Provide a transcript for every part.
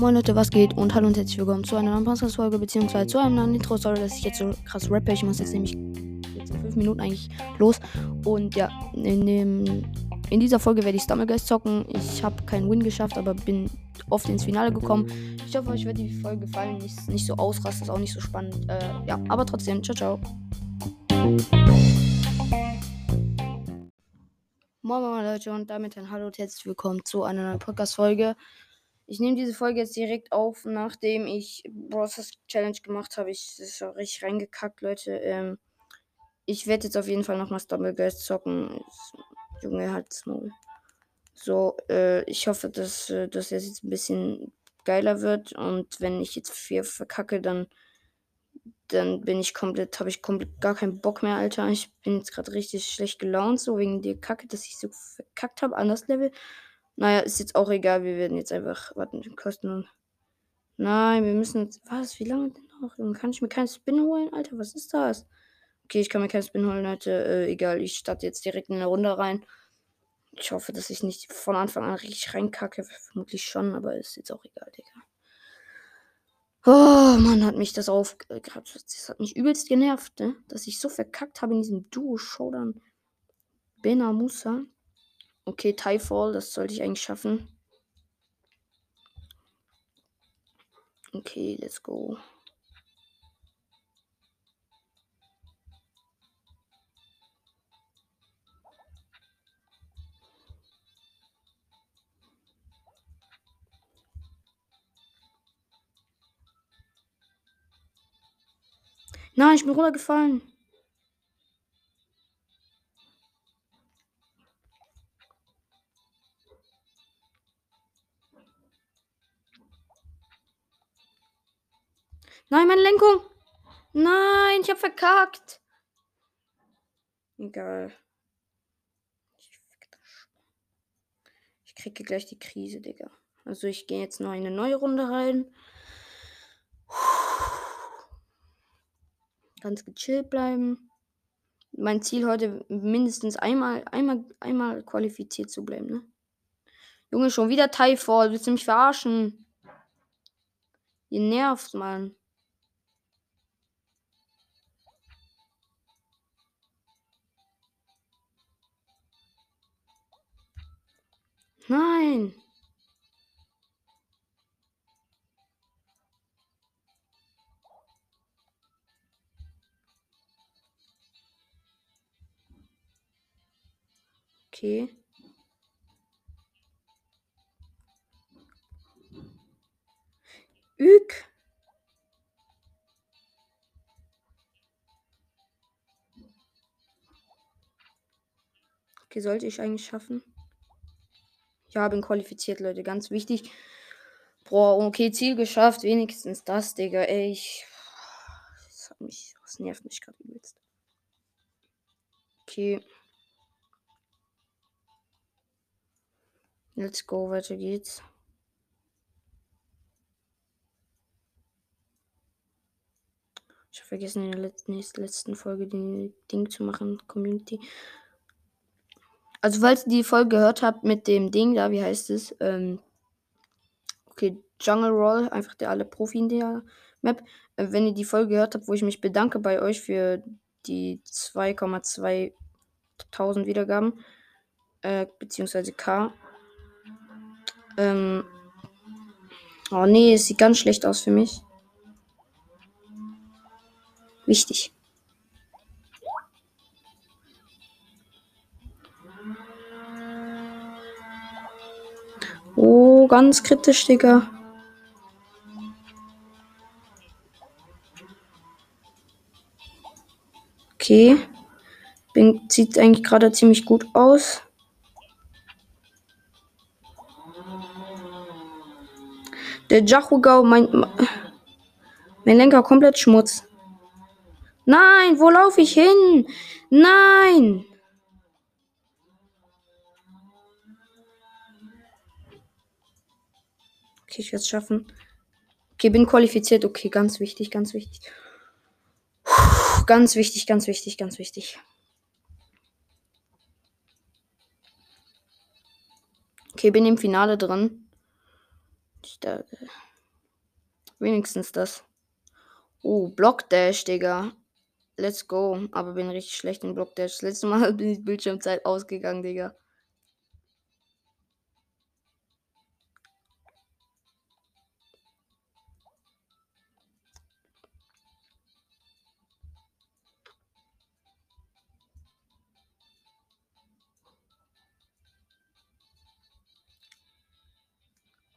Moin Leute, was geht? Und hallo und herzlich willkommen zu einer neuen Podcast-Folge, beziehungsweise zu einem neuen Intro. Sorry, dass ich jetzt so krass rappe. Ich muss jetzt nämlich jetzt in 5 Minuten eigentlich los. Und ja, in, dem, in dieser Folge werde ich Stumblegeist zocken. Ich habe keinen Win geschafft, aber bin oft ins Finale gekommen. Ich hoffe, euch wird die Folge gefallen. Nicht, nicht so ausrastet, ist auch nicht so spannend. Äh, ja, aber trotzdem, ciao, ciao. Moin, moin Leute und damit ein Hallo und herzlich willkommen zu einer neuen Podcast-Folge. Ich nehme diese Folge jetzt direkt auf, nachdem ich Bros. Challenge gemacht habe. Ich das ist richtig reingekackt, Leute. Ähm, ich werde jetzt auf jeden Fall nochmal Stumblegeist zocken. Junge, halt's Maul. So, äh, ich hoffe, dass, äh, dass es jetzt ein bisschen geiler wird. Und wenn ich jetzt vier verkacke, dann, dann bin ich komplett, habe ich komplett gar keinen Bock mehr, Alter. Ich bin jetzt gerade richtig schlecht gelaunt, so wegen der Kacke, dass ich so verkackt habe an das Level. Naja, ist jetzt auch egal. Wir werden jetzt einfach. Warten, kosten. Nein, wir müssen jetzt. Was? Wie lange denn noch? Kann ich mir keinen Spin holen? Alter, was ist das? Okay, ich kann mir keinen Spin holen, Leute. Äh, egal, ich starte jetzt direkt in eine Runde rein. Ich hoffe, dass ich nicht von Anfang an richtig reinkacke. Vermutlich schon, aber ist jetzt auch egal, Digga. Oh, Mann, hat mich das auf. Das hat mich übelst genervt, ne? Dass ich so verkackt habe in diesem Duo-Showdown. Bena Musa. Okay, Tyfall, das sollte ich eigentlich schaffen. Okay, let's go. Nein, ich bin runtergefallen. Nein, meine Lenkung. Nein, ich hab verkackt. Egal. Ich kriege gleich die Krise, Digga. Also ich gehe jetzt noch in eine neue Runde rein. Ganz gechillt bleiben. Mein Ziel heute mindestens einmal, einmal, einmal qualifiziert zu bleiben, ne? Junge, schon wieder Tyfall. Willst du mich verarschen? Ihr nervt, Mann. Nein. Okay. Ük. Okay, sollte ich eigentlich schaffen. Ja, bin qualifiziert, Leute. Ganz wichtig. Boah, okay, Ziel geschafft. Wenigstens das, Digga. Ey, ich. Das mich. Das nervt mich gerade übelst. Okay. Let's go, weiter geht's. Ich habe vergessen, in der letzten, letzten Folge den Ding zu machen, Community. Also, falls ihr die Folge gehört habt mit dem Ding da, wie heißt es? Ähm, okay, Jungle Roll, einfach der alle Profi in der Map. Äh, wenn ihr die Folge gehört habt, wo ich mich bedanke bei euch für die 2,2 Tausend Wiedergaben, äh, beziehungsweise K. Ähm, oh nee, es sieht ganz schlecht aus für mich. Wichtig. Oh, ganz kritisch, Digga. Okay. Bin, sieht eigentlich gerade ziemlich gut aus. Der Jachugau, mein, mein Lenker komplett Schmutz. Nein, wo laufe ich hin? Nein! Okay, ich werde es schaffen. Okay, bin qualifiziert. Okay, ganz wichtig, ganz wichtig. Puh, ganz wichtig, ganz wichtig, ganz wichtig. Okay, bin im Finale drin. Da, wenigstens das. Oh, Blockdash, Digga. Let's go. Aber bin richtig schlecht in Blockdash. Das letzte Mal bin ich Bildschirmzeit ausgegangen, Digga.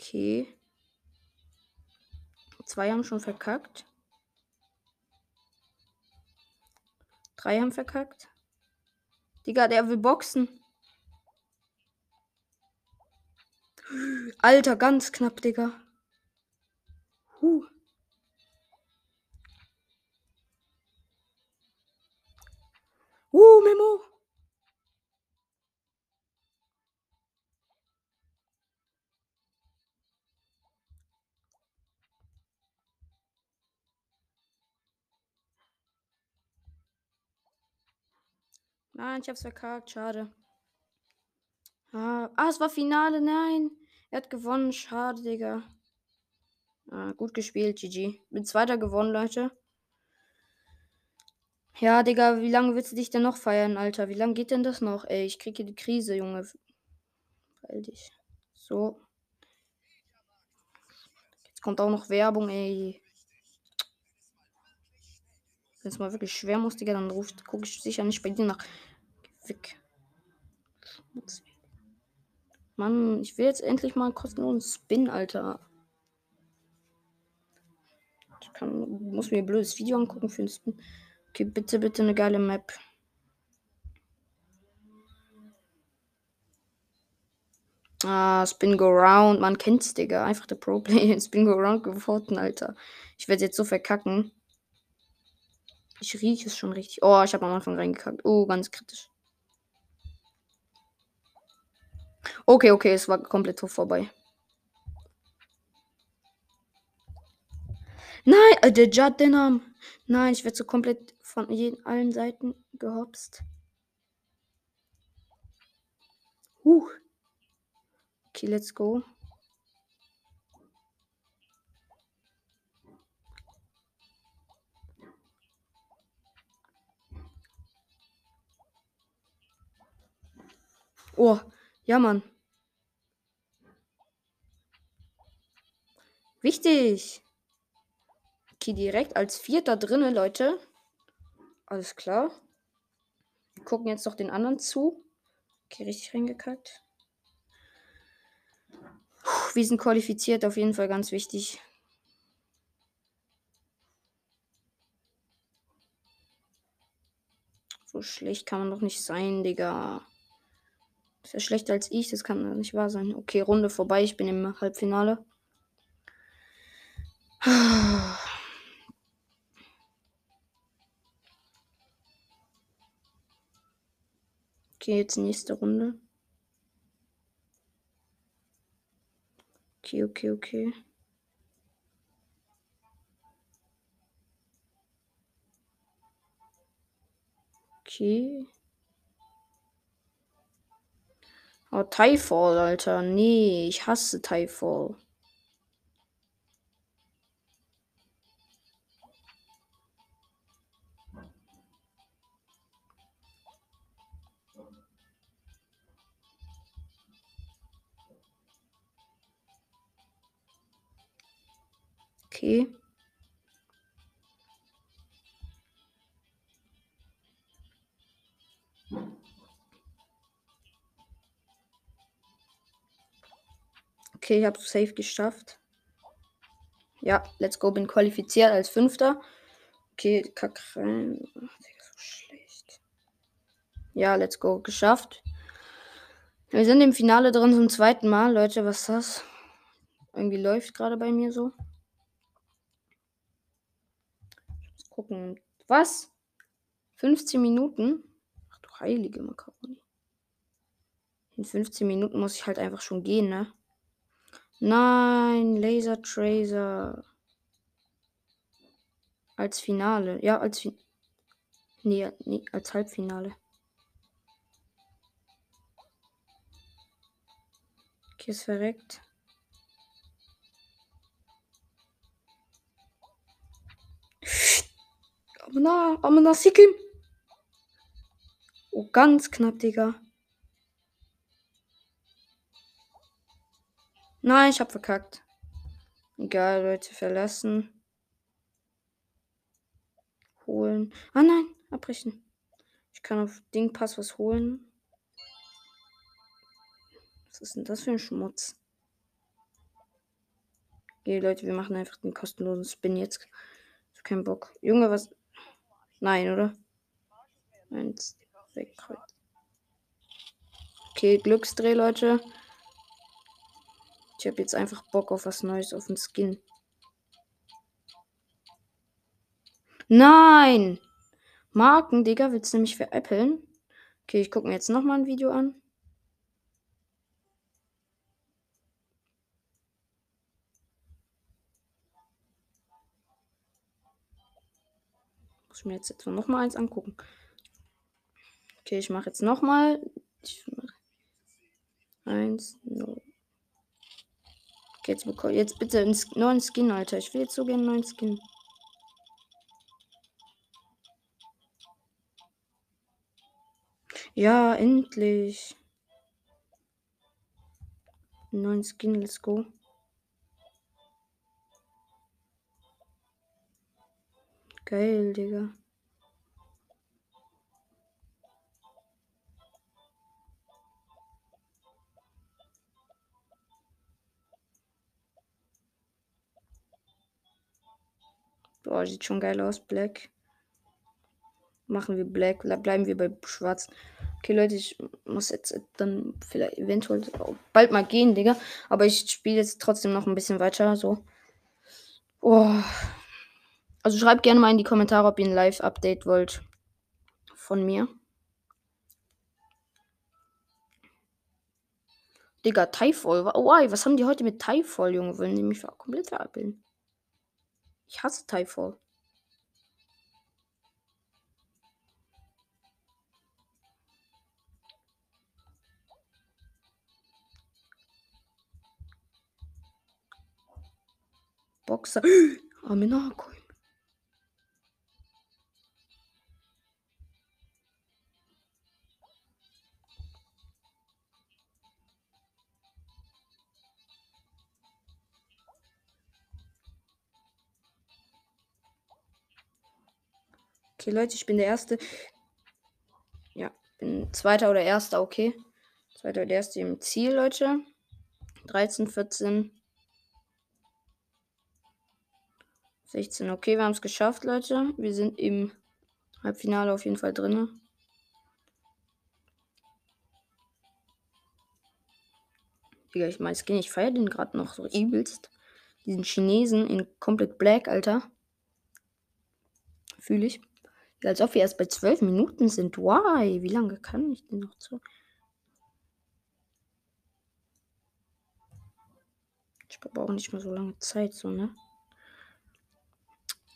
Okay. Zwei haben schon verkackt. Drei haben verkackt. Digga, der will boxen. Alter, ganz knapp, Digga. Huh. Uh, Memo. Nein, ich hab's verkackt. Schade. Ah, ah, es war Finale. Nein. Er hat gewonnen. Schade, Digga. Ah, gut gespielt, GG. Bin zweiter gewonnen, Leute. Ja, Digga, wie lange willst du dich denn noch feiern, Alter? Wie lange geht denn das noch? Ey, ich kriege die Krise, Junge. Weil dich. So. Jetzt kommt auch noch Werbung, ey. Wenn es mal wirklich schwer muss, Digga, dann ruft, gucke ich sicher nicht bei dir nach. Weg. Mann, ich will jetzt endlich mal kostenlosen Spin, Alter. Ich kann, muss mir ein blödes Video angucken für einen Spin. Okay, bitte, bitte eine geile Map. Ah, Spin Go Round. Man kennt's, Digga. Einfach der Pro-Player in Spin Go Round gefunden, Alter. Ich werde jetzt so verkacken. Ich rieche es schon richtig. Oh, ich habe am Anfang reingekackt. Oh, ganz kritisch. Okay, okay, es war komplett vorbei. Nein, äh, der Judd den Namen. Nein, ich werde so komplett von jeden, allen Seiten gehopst. Huh. Okay, let's go. Oh, ja, Mann. Wichtig. Okay, direkt als Vierter drinne, Leute. Alles klar. Wir gucken jetzt noch den anderen zu. Okay, richtig reingekackt. Puh, wir sind qualifiziert, auf jeden Fall ganz wichtig. So schlecht kann man doch nicht sein, Digga. Ist ja schlechter als ich, das kann nicht wahr sein. Okay, Runde vorbei, ich bin im Halbfinale. Okay, jetzt nächste Runde. Okay, okay, okay. Okay. Oh, Tyfall, Alter. Nee, ich hasse Tyfall. Okay. Okay, ich habe safe geschafft. Ja, let's go. Bin qualifiziert als Fünfter. Okay, kack rein. so schlecht. Ja, let's go. Geschafft. Wir sind im Finale drin zum zweiten Mal. Leute, was ist das? Irgendwie läuft gerade bei mir so. gucken. Was? 15 Minuten? Ach du heilige Makaroni. In 15 Minuten muss ich halt einfach schon gehen, ne? Nein, Laser Tracer. Als Finale. Ja, als Finale. Nee, nee, als Halbfinale. Okay, ist verreckt. Amna, Amna Sikim. Oh, ganz knapp, Digga. Nein, ich hab verkackt. Egal, Leute, verlassen. Holen. Ah nein, abbrechen. Ich kann auf Dingpass was holen. Was ist denn das für ein Schmutz? Okay, Leute, wir machen einfach den kostenlosen Spin jetzt. Ich keinen Bock. Junge, was. Nein, oder? Eins, weg. Okay, Glücksdreh, Leute. Habe jetzt einfach Bock auf was Neues, auf den Skin. Nein! Marken, Digga, willst du mich veräppeln? Okay, ich gucke mir jetzt nochmal ein Video an. Muss ich mir jetzt etwa nochmal eins angucken. Okay, ich mache jetzt nochmal. Eins, no. Jetzt, bekomme, jetzt bitte einen neuen Skin, Alter. Ich will jetzt so gerne einen neuen Skin. Ja, endlich. Einen neuen Skin, let's go. Geil, Digga. Boah, sieht schon geil aus, Black. Machen wir Black, bleiben wir bei Schwarz. Okay, Leute, ich muss jetzt dann vielleicht eventuell bald mal gehen, Digga. Aber ich spiele jetzt trotzdem noch ein bisschen weiter, so. Oh. Also schreibt gerne mal in die Kommentare, ob ihr ein Live-Update wollt. Von mir. Digga, Typhol. Why? Was haben die heute mit Typhol, Junge? Wollen die mich komplett verabbilden? Ich hasse Typhall. Boxer. Aminako. Okay, Leute, ich bin der Erste. Ja, bin Zweiter oder Erster, okay. Zweiter oder Erster im Ziel, Leute. 13, 14, 16. Okay, wir haben es geschafft, Leute. Wir sind im Halbfinale auf jeden Fall drin. Digga, ich meine, Skin, ich feiere den gerade noch so übelst. Diesen Chinesen in komplett black, Alter. Fühle ich. Als ob wir erst bei 12 Minuten sind. Why? Wie lange kann ich denn noch zu? Ich brauche nicht mehr so lange Zeit, so, ne?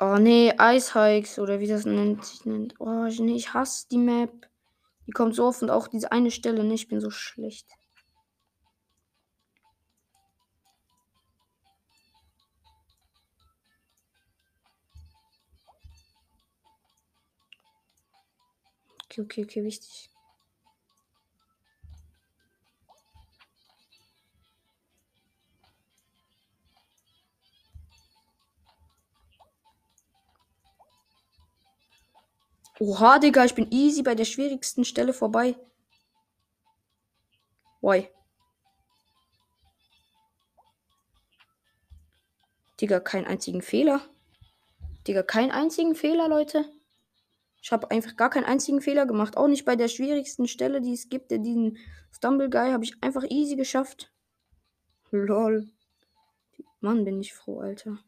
Oh, nee, Eishikes oder wie das nennt sich nennt. Oh, nee, ich hasse die Map. Die kommt so oft und auch diese eine Stelle, ne? Ich bin so schlecht. Okay, okay, okay, wichtig. Oha, Digga, ich bin easy bei der schwierigsten Stelle vorbei. Why? Digga, keinen einzigen Fehler. Digga, keinen einzigen Fehler, Leute. Ich habe einfach gar keinen einzigen Fehler gemacht. Auch nicht bei der schwierigsten Stelle, die es gibt. Diesen Stumble Guy habe ich einfach easy geschafft. Lol. Mann, bin ich froh, Alter.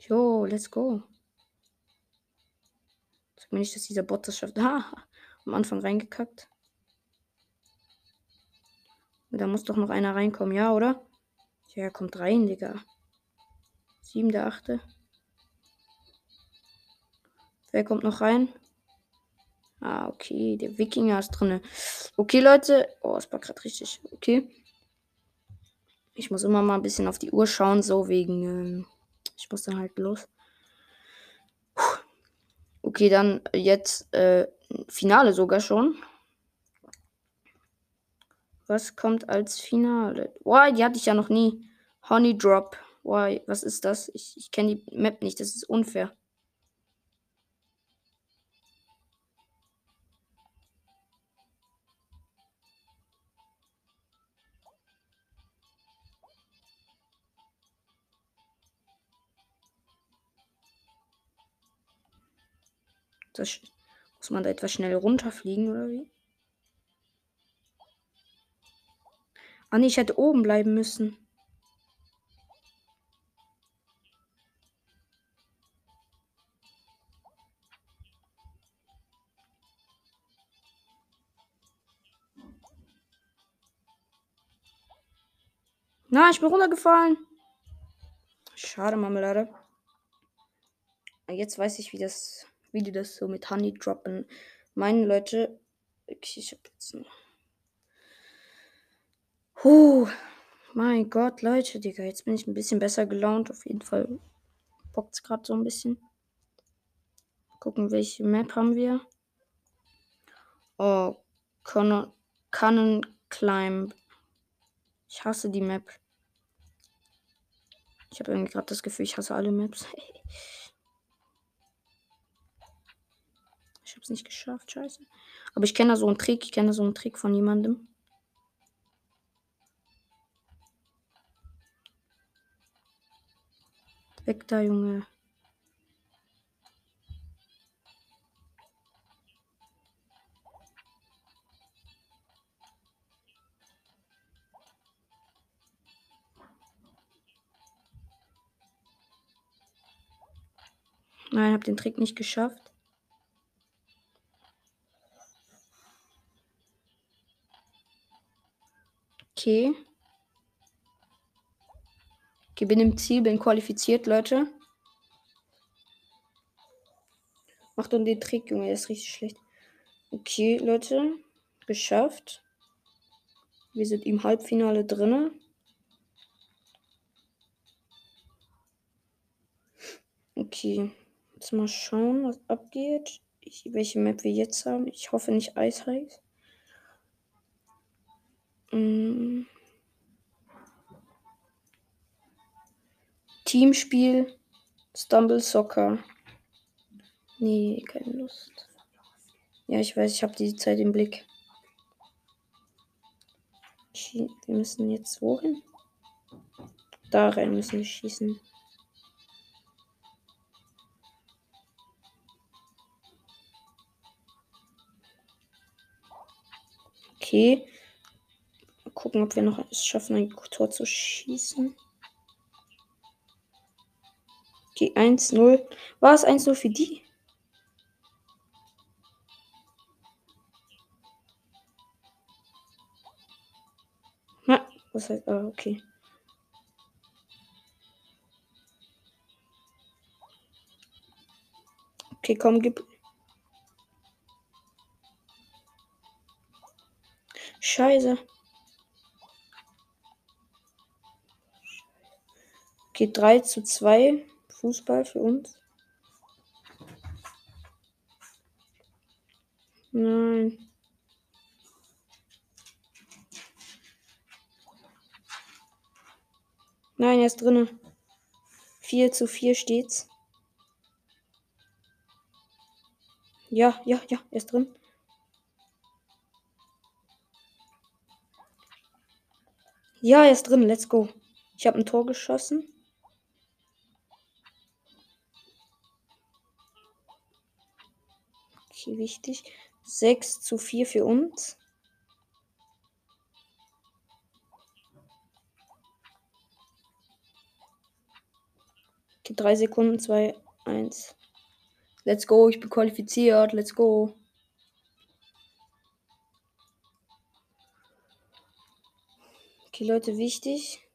Jo, let's go. Sag mir nicht, dass dieser Bot das schafft. Ha, am Anfang reingekackt. Da muss doch noch einer reinkommen, ja, oder? Ja, kommt rein, Digga. Sieben, der achte. Wer kommt noch rein? Ah, okay. Der Wikinger ist drin. Okay, Leute. Oh, es war gerade richtig. Okay. Ich muss immer mal ein bisschen auf die Uhr schauen, so wegen. Ähm, ich muss dann halt los. Okay, dann jetzt äh, Finale sogar schon. Was kommt als Finale? Why, die hatte ich ja noch nie. Honey Drop. Why, was ist das? Ich, ich kenne die Map nicht, das ist unfair. Das, muss man da etwas schnell runterfliegen oder wie? Ah nee, ich hätte oben bleiben müssen. Na, ich bin runtergefallen. Schade, Marmelade. Jetzt weiß ich, wie das, wie die das so mit Honey droppen. Meine Leute, okay, ich hab jetzt noch. Huh, mein Gott, Leute, Digga, jetzt bin ich ein bisschen besser gelaunt. Auf jeden Fall bockt's gerade so ein bisschen. Gucken, welche Map haben wir. Oh, Cannon Climb. Ich hasse die Map. Ich habe irgendwie gerade das Gefühl, ich hasse alle Maps. ich habe es nicht geschafft, scheiße. Aber ich kenne da so einen Trick. Ich kenne da so einen Trick von jemandem. Weg da, Junge. Nein, habe den Trick nicht geschafft. Okay. Okay, bin im Ziel, bin qualifiziert, Leute. Macht und den Trick, Junge, der ist richtig schlecht. Okay, Leute. Geschafft. Wir sind im Halbfinale drinne. Okay. Jetzt mal schauen, was abgeht. Ich, welche Map wir jetzt haben. Ich hoffe nicht Eisheiß. Mm. Teamspiel. Stumble Soccer. Nee, keine Lust. Ja, ich weiß, ich habe die Zeit im Blick. Wir müssen jetzt wohin? Da rein müssen wir schießen. Okay. Mal gucken, ob wir noch es schaffen, ein Tor zu schießen. Okay, 1-0. War es 1-0 für die? Na, was heißt, ah, okay. Okay, komm, gib, Scheiße. Okay, 3 zu 2. Fußball für uns. Nein. Nein, er ist drinne. 4 zu 4 steht's. Ja, ja, ja, er ist drin. Ja, er ist drin. Let's go. Ich habe ein Tor geschossen. Okay, wichtig. 6 zu 4 für uns. Okay, 3 Sekunden, 2, 1. Let's go, ich bin qualifiziert. Let's go. Okay, Leute, wichtig.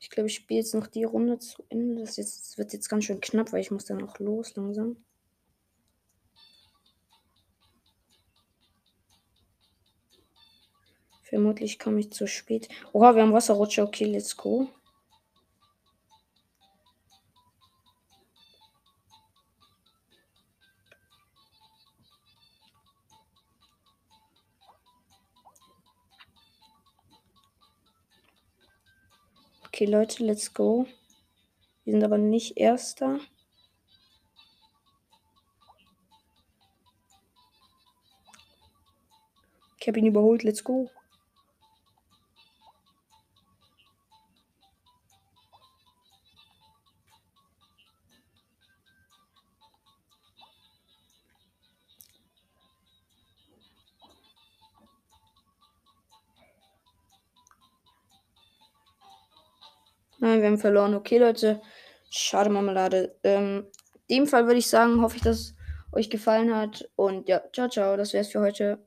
Ich glaube, ich spiele jetzt noch die Runde zu Ende. Das, jetzt, das wird jetzt ganz schön knapp, weil ich muss dann auch los langsam. Vermutlich komme ich zu spät. Oha, wir haben Wasserrutsche. Okay, let's go. Okay, Leute, let's go. Wir sind aber nicht Erster. Ich habe ihn überholt, let's go. Nein, wir haben verloren. Okay, Leute. Schade Marmelade. Ähm, in dem Fall würde ich sagen, hoffe ich, dass es euch gefallen hat. Und ja, ciao, ciao. Das wäre es für heute.